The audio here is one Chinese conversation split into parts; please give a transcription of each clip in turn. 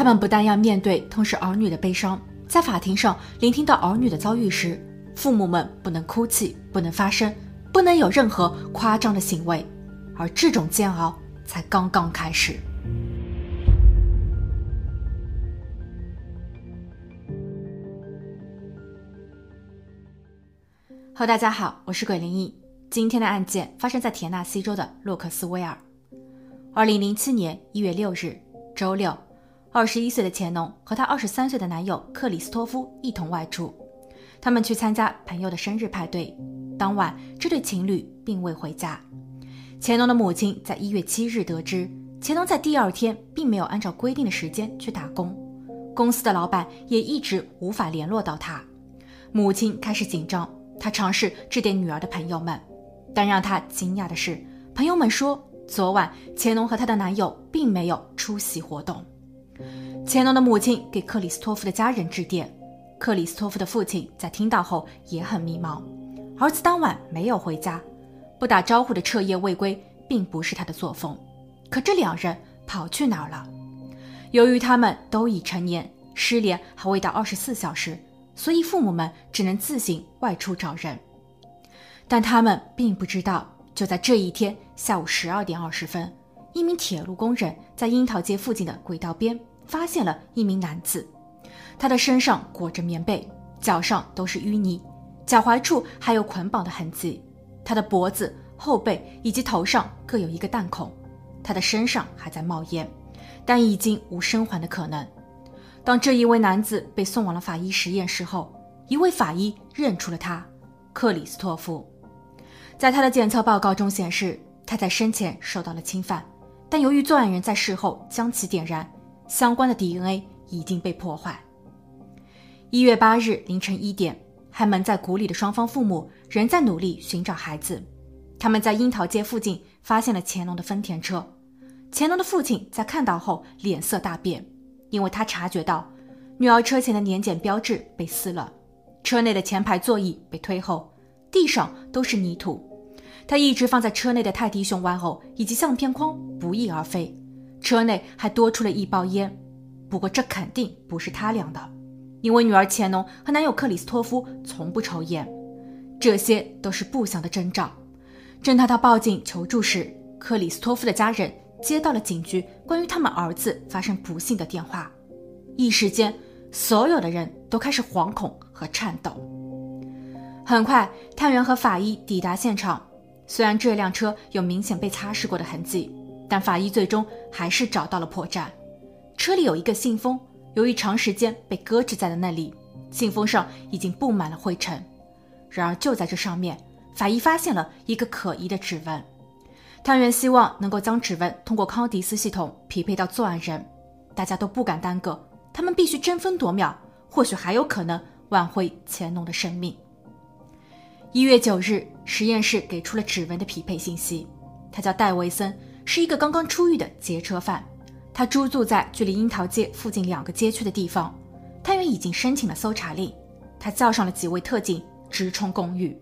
他们不但要面对痛失儿女的悲伤，在法庭上聆听到儿女的遭遇时，父母们不能哭泣，不能发声，不能有任何夸张的行为，而这种煎熬才刚刚开始。哈喽，大家好，我是鬼灵异。今天的案件发生在田纳西州的洛克斯威尔。二零零七年一月六日，周六，二十一岁的钱农和他二十三岁的男友克里斯托夫一同外出，他们去参加朋友的生日派对。当晚，这对情侣并未回家。乾隆的母亲在一月七日得知，乾隆在第二天并没有按照规定的时间去打工，公司的老板也一直无法联络到他。母亲开始紧张。她尝试致电女儿的朋友们，但让他惊讶的是，朋友们说昨晚乾隆和她的男友并没有出席活动。乾隆的母亲给克里斯托夫的家人致电，克里斯托夫的父亲在听到后也很迷茫。儿子当晚没有回家，不打招呼的彻夜未归并不是他的作风。可这两人跑去哪儿了？由于他们都已成年，失联还未到二十四小时。所以父母们只能自行外出找人，但他们并不知道，就在这一天下午十二点二十分，一名铁路工人在樱桃街附近的轨道边发现了一名男子，他的身上裹着棉被，脚上都是淤泥，脚踝处还有捆绑的痕迹，他的脖子、后背以及头上各有一个弹孔，他的身上还在冒烟，但已经无生还的可能。当这一位男子被送往了法医实验室后，一位法医认出了他，克里斯托夫。在他的检测报告中显示，他在生前受到了侵犯，但由于作案人在事后将其点燃，相关的 DNA 已经被破坏。一月八日凌晨一点，还蒙在鼓里的双方父母仍在努力寻找孩子。他们在樱桃街附近发现了乾隆的丰田车，乾隆的父亲在看到后脸色大变。因为他察觉到，女儿车前的年检标志被撕了，车内的前排座椅被推后，地上都是泥土。他一直放在车内的泰迪熊玩偶以及相片框不翼而飞，车内还多出了一包烟。不过这肯定不是他俩的，因为女儿钱农和男友克里斯托夫从不抽烟。这些都是不祥的征兆。正当他报警求助时，克里斯托夫的家人。接到了警局关于他们儿子发生不幸的电话，一时间，所有的人都开始惶恐和颤抖。很快，探员和法医抵达现场。虽然这辆车有明显被擦拭过的痕迹，但法医最终还是找到了破绽。车里有一个信封，由于长时间被搁置在了那里，信封上已经布满了灰尘。然而，就在这上面，法医发现了一个可疑的指纹。探员希望能够将指纹通过康迪斯系统匹配到作案人，大家都不敢耽搁，他们必须争分夺秒，或许还有可能挽回乾隆的生命。一月九日，实验室给出了指纹的匹配信息，他叫戴维森，是一个刚刚出狱的劫车犯，他租住在距离樱桃街附近两个街区的地方。探员已经申请了搜查令，他叫上了几位特警直冲公寓，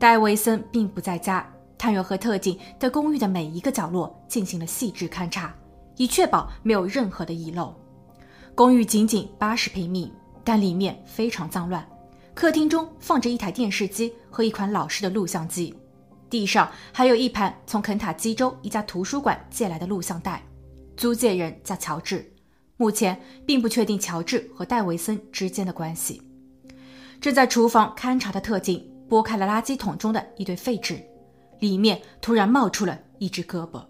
戴维森并不在家。探员和特警在公寓的每一个角落进行了细致勘察，以确保没有任何的遗漏。公寓仅仅八十平米，但里面非常脏乱。客厅中放着一台电视机和一款老式的录像机，地上还有一盘从肯塔基州一家图书馆借来的录像带。租借人叫乔治，目前并不确定乔治和戴维森之间的关系。正在厨房勘察的特警拨开了垃圾桶中的一堆废纸。里面突然冒出了一只胳膊。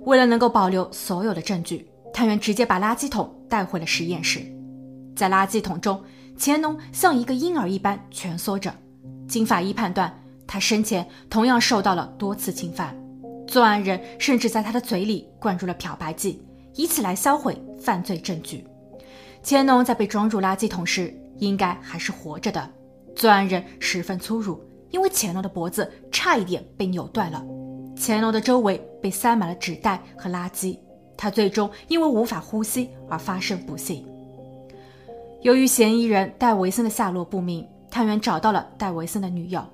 为了能够保留所有的证据，探员直接把垃圾桶带回了实验室。在垃圾桶中，乾隆像一个婴儿一般蜷缩着。经法医判断，他生前同样受到了多次侵犯。作案人甚至在他的嘴里灌入了漂白剂，以此来销毁犯罪证据。钱农在被装入垃圾桶时，应该还是活着的。作案人十分粗鲁。因为乾隆的脖子差一点被扭断了，乾隆的周围被塞满了纸袋和垃圾，他最终因为无法呼吸而发生不幸。由于嫌疑人戴维森的下落不明，探员找到了戴维森的女友，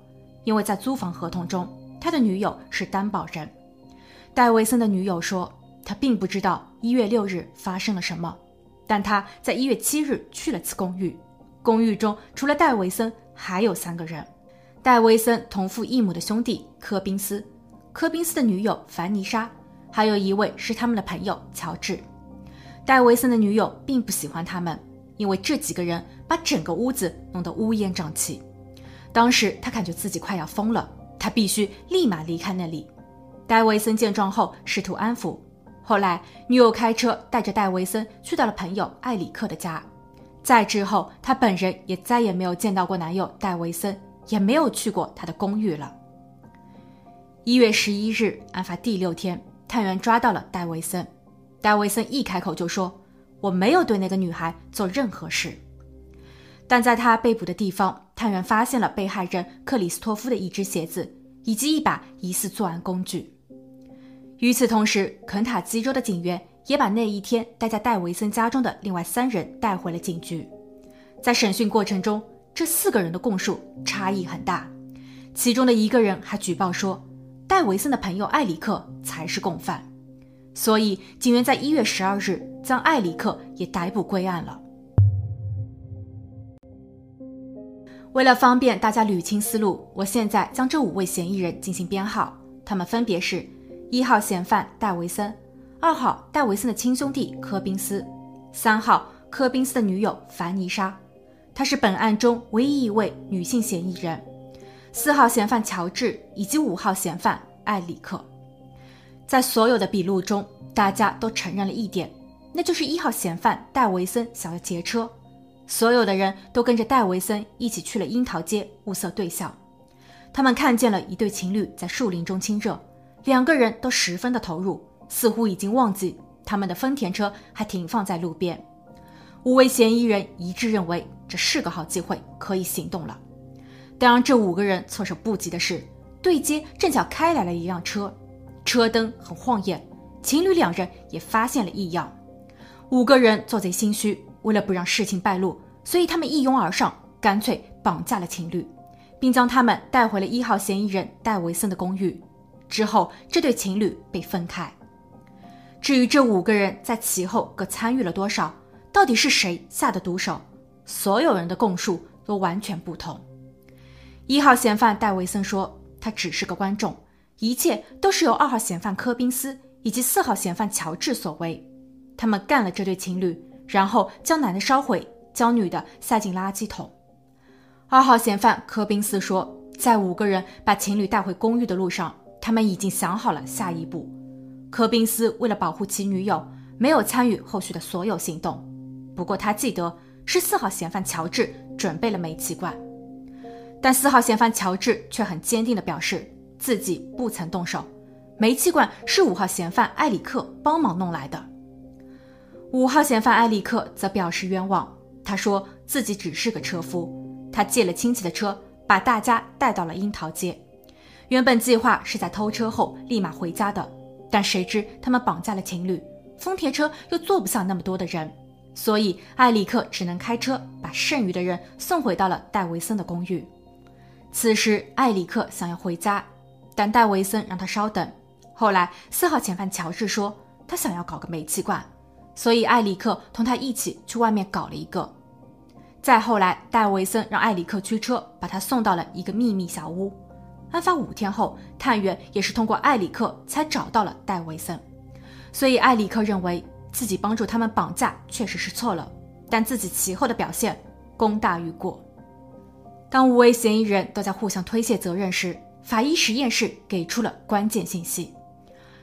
因为在租房合同中，他的女友是担保人。戴维森的女友说，他并不知道一月六日发生了什么，但他在一月七日去了次公寓，公寓中除了戴维森，还有三个人：戴维森同父异母的兄弟科宾斯，科宾斯的女友凡妮莎，还有一位是他们的朋友乔治。戴维森的女友并不喜欢他们，因为这几个人把整个屋子弄得乌烟瘴气。当时他感觉自己快要疯了，他必须立马离开那里。戴维森见状后试图安抚。后来，女友开车带着戴维森去到了朋友艾里克的家。再之后，他本人也再也没有见到过男友戴维森，也没有去过他的公寓了。一月十一日，案发第六天，探员抓到了戴维森。戴维森一开口就说：“我没有对那个女孩做任何事。”但在他被捕的地方，探员发现了被害人克里斯托夫的一只鞋子以及一把疑似作案工具。与此同时，肯塔基州的警员也把那一天待在戴维森家中的另外三人带回了警局。在审讯过程中，这四个人的供述差异很大，其中的一个人还举报说，戴维森的朋友艾里克才是共犯。所以，警员在一月十二日将艾里克也逮捕归案了。为了方便大家捋清思路，我现在将这五位嫌疑人进行编号，他们分别是。一号嫌犯戴维森，二号戴维森的亲兄弟科宾斯，三号科宾斯的女友凡妮莎，她是本案中唯一一位女性嫌疑人。四号嫌犯乔治以及五号嫌犯艾里克，在所有的笔录中，大家都承认了一点，那就是一号嫌犯戴维森想要劫车。所有的人都跟着戴维森一起去了樱桃街物色对象，他们看见了一对情侣在树林中亲热。两个人都十分的投入，似乎已经忘记他们的丰田车还停放在路边。五位嫌疑人一致认为这是个好机会，可以行动了。但让这五个人措手不及的是，对街正巧开来了一辆车，车灯很晃眼，情侣两人也发现了异样。五个人做贼心虚，为了不让事情败露，所以他们一拥而上，干脆绑架了情侣，并将他们带回了一号嫌疑人戴维森的公寓。之后，这对情侣被分开。至于这五个人在其后各参与了多少，到底是谁下的毒手，所有人的供述都完全不同。一号嫌犯戴维森说，他只是个观众，一切都是由二号嫌犯科宾斯以及四号嫌犯乔治所为。他们干了这对情侣，然后将男的烧毁，将女的塞进垃圾桶。二号嫌犯科宾斯说，在五个人把情侣带回公寓的路上。他们已经想好了下一步。科宾斯为了保护其女友，没有参与后续的所有行动。不过他记得是四号嫌犯乔治准备了煤气罐，但四号嫌犯乔治却很坚定地表示自己不曾动手，煤气罐是五号嫌犯埃里克帮忙弄来的。五号嫌犯埃里克则表示冤枉，他说自己只是个车夫，他借了亲戚的车把大家带到了樱桃街。原本计划是在偷车后立马回家的，但谁知他们绑架了情侣，丰田车又坐不下那么多的人，所以埃里克只能开车把剩余的人送回到了戴维森的公寓。此时埃里克想要回家，但戴维森让他稍等。后来四号嫌犯乔治说他想要搞个煤气罐，所以艾里克同他一起去外面搞了一个。再后来，戴维森让艾里克驱车把他送到了一个秘密小屋。案发五天后，探员也是通过艾里克才找到了戴维森，所以艾里克认为自己帮助他们绑架确实是错了，但自己其后的表现功大于过。当五位嫌疑人都在互相推卸责任时，法医实验室给出了关键信息：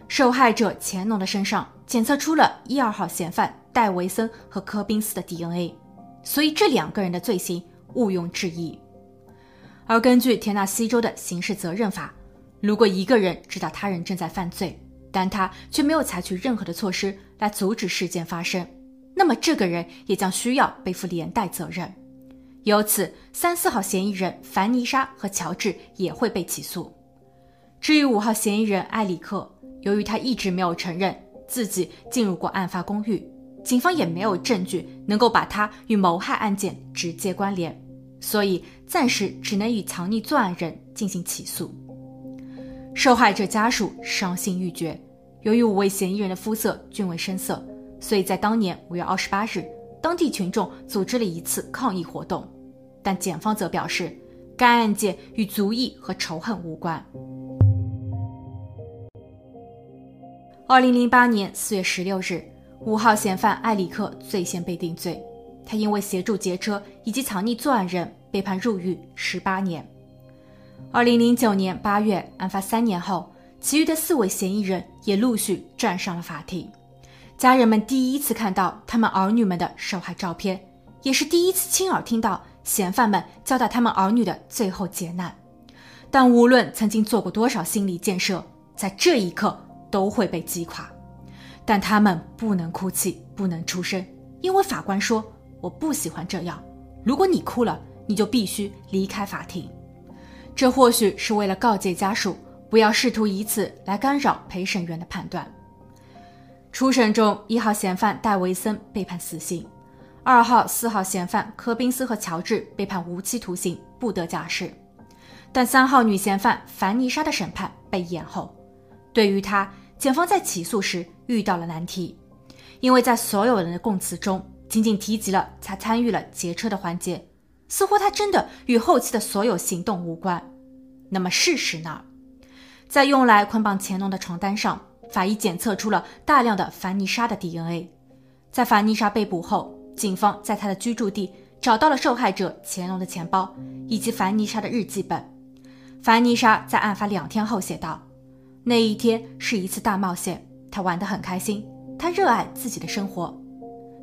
受害者钱农的身上检测出了一二号嫌犯戴维森和科宾斯的 DNA，所以这两个人的罪行毋庸置疑。而根据田纳西州的刑事责任法，如果一个人知道他人正在犯罪，但他却没有采取任何的措施来阻止事件发生，那么这个人也将需要背负连带责任。由此，三四号嫌疑人凡妮莎和乔治也会被起诉。至于五号嫌疑人埃里克，由于他一直没有承认自己进入过案发公寓，警方也没有证据能够把他与谋害案件直接关联。所以暂时只能与藏匿作案人进行起诉。受害者家属伤心欲绝。由于五位嫌疑人的肤色均为深色，所以在当年五月二十八日，当地群众组织了一次抗议活动，但检方则表示，该案件与族裔和仇恨无关。二零零八年四月十六日，五号嫌犯艾里克最先被定罪，他因为协助劫车以及藏匿作案人被判入狱十八年。二零零九年八月，案发三年后，其余的四位嫌疑人也陆续站上了法庭。家人们第一次看到他们儿女们的受害照片，也是第一次亲耳听到嫌犯们交代他们儿女的最后劫难。但无论曾经做过多少心理建设，在这一刻都会被击垮。但他们不能哭泣，不能出声，因为法官说：“我不喜欢这样。如果你哭了，你就必须离开法庭。”这或许是为了告诫家属，不要试图以此来干扰陪审员的判断。初审中，一号嫌犯戴维森被判死刑，二号、四号嫌犯科宾斯和乔治被判无期徒刑，不得假释。但三号女嫌犯凡妮莎的审判被延后。对于她，检方在起诉时遇到了难题，因为在所有人的供词中，仅仅提及了他参与了劫车的环节。似乎他真的与后期的所有行动无关。那么事实呢？在用来捆绑乾隆的床单上，法医检测出了大量的凡妮莎的 DNA。在凡妮莎被捕后，警方在她的居住地找到了受害者乾隆的钱包以及凡妮莎的日记本。凡妮莎在案发两天后写道：“那一天是一次大冒险，他玩得很开心，他热爱自己的生活。”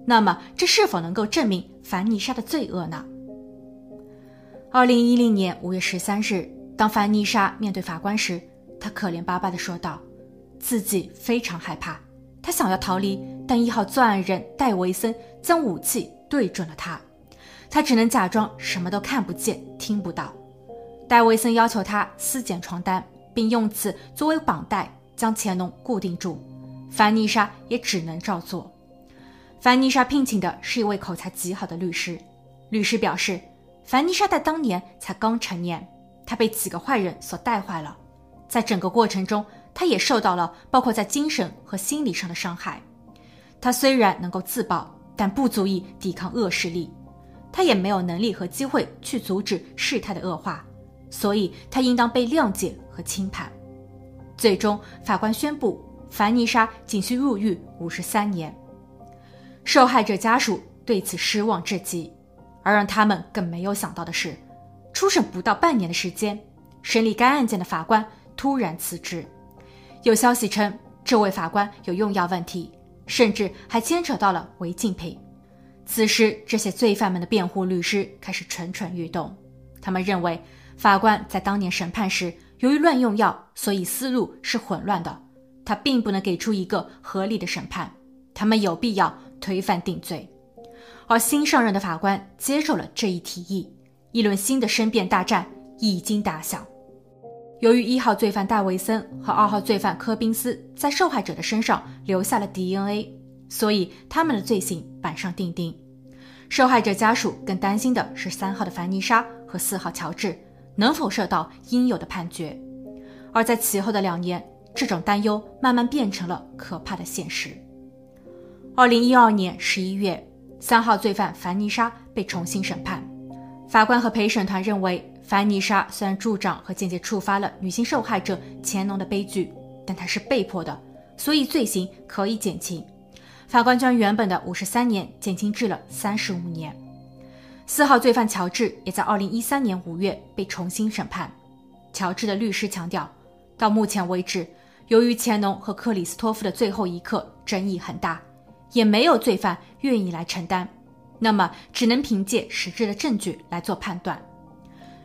那么，这是否能够证明凡妮莎的罪恶呢？二零一零年五月十三日，当凡妮莎面对法官时，她可怜巴巴地说道：“自己非常害怕，她想要逃离，但一号作案人戴维森将武器对准了她，她只能假装什么都看不见、听不到。戴维森要求她撕剪床单，并用此作为绑带将乾隆固定住，凡妮莎也只能照做。凡妮莎聘请的是一位口才极好的律师，律师表示。”凡妮莎在当年才刚成年，她被几个坏人所带坏了。在整个过程中，她也受到了包括在精神和心理上的伤害。她虽然能够自保，但不足以抵抗恶势力。她也没有能力和机会去阻止事态的恶化，所以她应当被谅解和轻判。最终，法官宣布，凡妮莎仅需入狱五十三年。受害者家属对此失望至极。而让他们更没有想到的是，初审不到半年的时间，审理该案件的法官突然辞职。有消息称，这位法官有用药问题，甚至还牵扯到了违禁品。此时，这些罪犯们的辩护律师开始蠢蠢欲动。他们认为，法官在当年审判时由于乱用药，所以思路是混乱的，他并不能给出一个合理的审判。他们有必要推翻定罪。而新上任的法官接受了这一提议，一轮新的申辩大战已经打响。由于一号罪犯戴维森和二号罪犯科宾斯在受害者的身上留下了 DNA，所以他们的罪行板上钉钉。受害者家属更担心的是三号的凡妮莎和四号乔治能否受到应有的判决。而在其后的两年，这种担忧慢慢变成了可怕的现实。二零一二年十一月。三号罪犯凡妮莎被重新审判，法官和陪审团认为，凡妮莎虽然助长和间接触发了女性受害者钱农的悲剧，但她是被迫的，所以罪行可以减轻。法官将原本的五十三年减轻至了三十五年。四号罪犯乔治也在二零一三年五月被重新审判。乔治的律师强调，到目前为止，由于钱农和克里斯托夫的最后一刻争议很大。也没有罪犯愿意来承担，那么只能凭借实质的证据来做判断。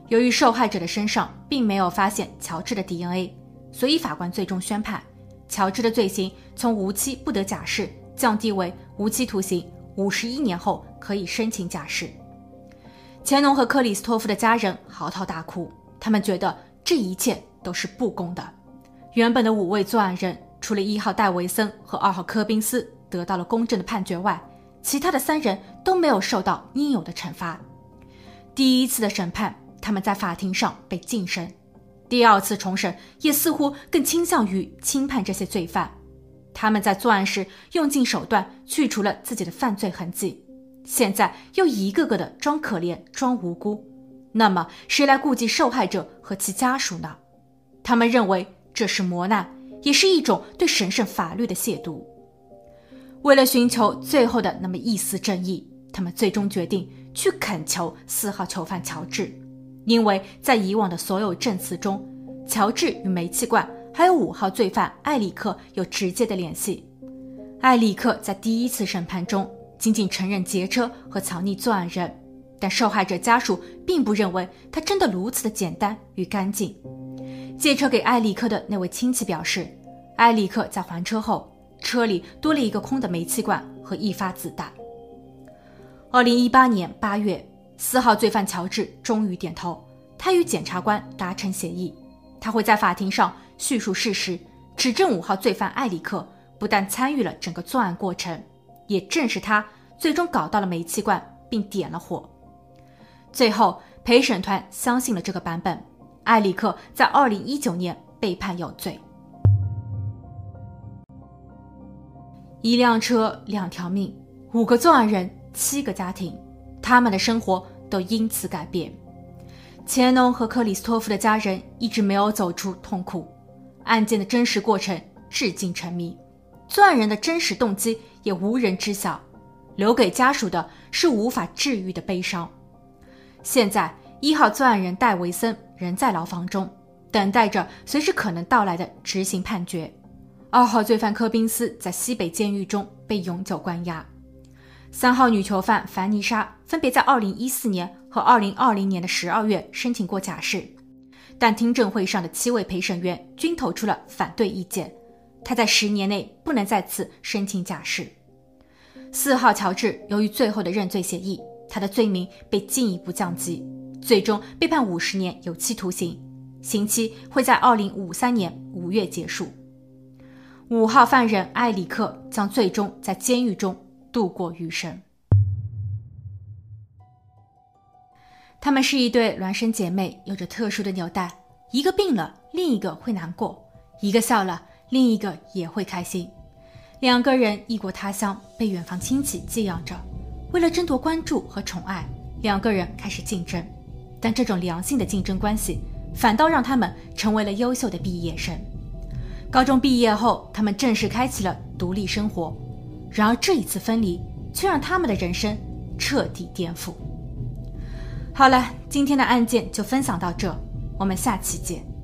由于受害者的身上并没有发现乔治的 DNA，所以法官最终宣判乔治的罪行从无期不得假释降低为无期徒刑，五十一年后可以申请假释。乾隆和克里斯托夫的家人嚎啕大哭，他们觉得这一切都是不公的。原本的五位作案人，除了一号戴维森和二号科宾斯。得到了公正的判决外，其他的三人都没有受到应有的惩罚。第一次的审判，他们在法庭上被晋升；第二次重审，也似乎更倾向于轻判这些罪犯。他们在作案时用尽手段去除了自己的犯罪痕迹，现在又一个个的装可怜、装无辜，那么谁来顾及受害者和其家属呢？他们认为这是磨难，也是一种对神圣法律的亵渎。为了寻求最后的那么一丝正义，他们最终决定去恳求四号囚犯乔治，因为在以往的所有证词中，乔治与煤气罐还有五号罪犯艾里克有直接的联系。艾里克在第一次审判中。仅仅承认劫车和藏匿作案人，但受害者家属并不认为他真的如此的简单与干净。借车给埃里克的那位亲戚表示，埃里克在还车后，车里多了一个空的煤气罐和一发子弹。二零一八年八月，四号罪犯乔治终于点头，他与检察官达成协议，他会在法庭上叙述事实，指证五号罪犯埃里克不但参与了整个作案过程。也正是他最终搞到了煤气罐，并点了火。最后，陪审团相信了这个版本。埃里克在二零一九年被判有罪。一辆车，两条命，五个作案人，七个家庭，他们的生活都因此改变。钱农和克里斯托夫的家人一直没有走出痛苦。案件的真实过程至今沉迷。作案人的真实动机也无人知晓，留给家属的是无法治愈的悲伤。现在，一号作案人戴维森仍在牢房中，等待着随时可能到来的执行判决。二号罪犯科宾斯在西北监狱中被永久关押。三号女囚犯凡妮莎分别在2014年和2020年的12月申请过假释，但听证会上的七位陪审员均投出了反对意见。他在十年内不能再次申请假释。四号乔治由于最后的认罪协议，他的罪名被进一步降级，最终被判五十年有期徒刑，刑期会在二零五三年五月结束。五号犯人埃里克将最终在监狱中度过余生。她们是一对孪生姐妹，有着特殊的纽带，一个病了，另一个会难过；一个笑了。另一个也会开心，两个人异国他乡，被远房亲戚寄养着。为了争夺关注和宠爱，两个人开始竞争。但这种良性的竞争关系，反倒让他们成为了优秀的毕业生。高中毕业后，他们正式开启了独立生活。然而这一次分离，却让他们的人生彻底颠覆。好了，今天的案件就分享到这，我们下期见。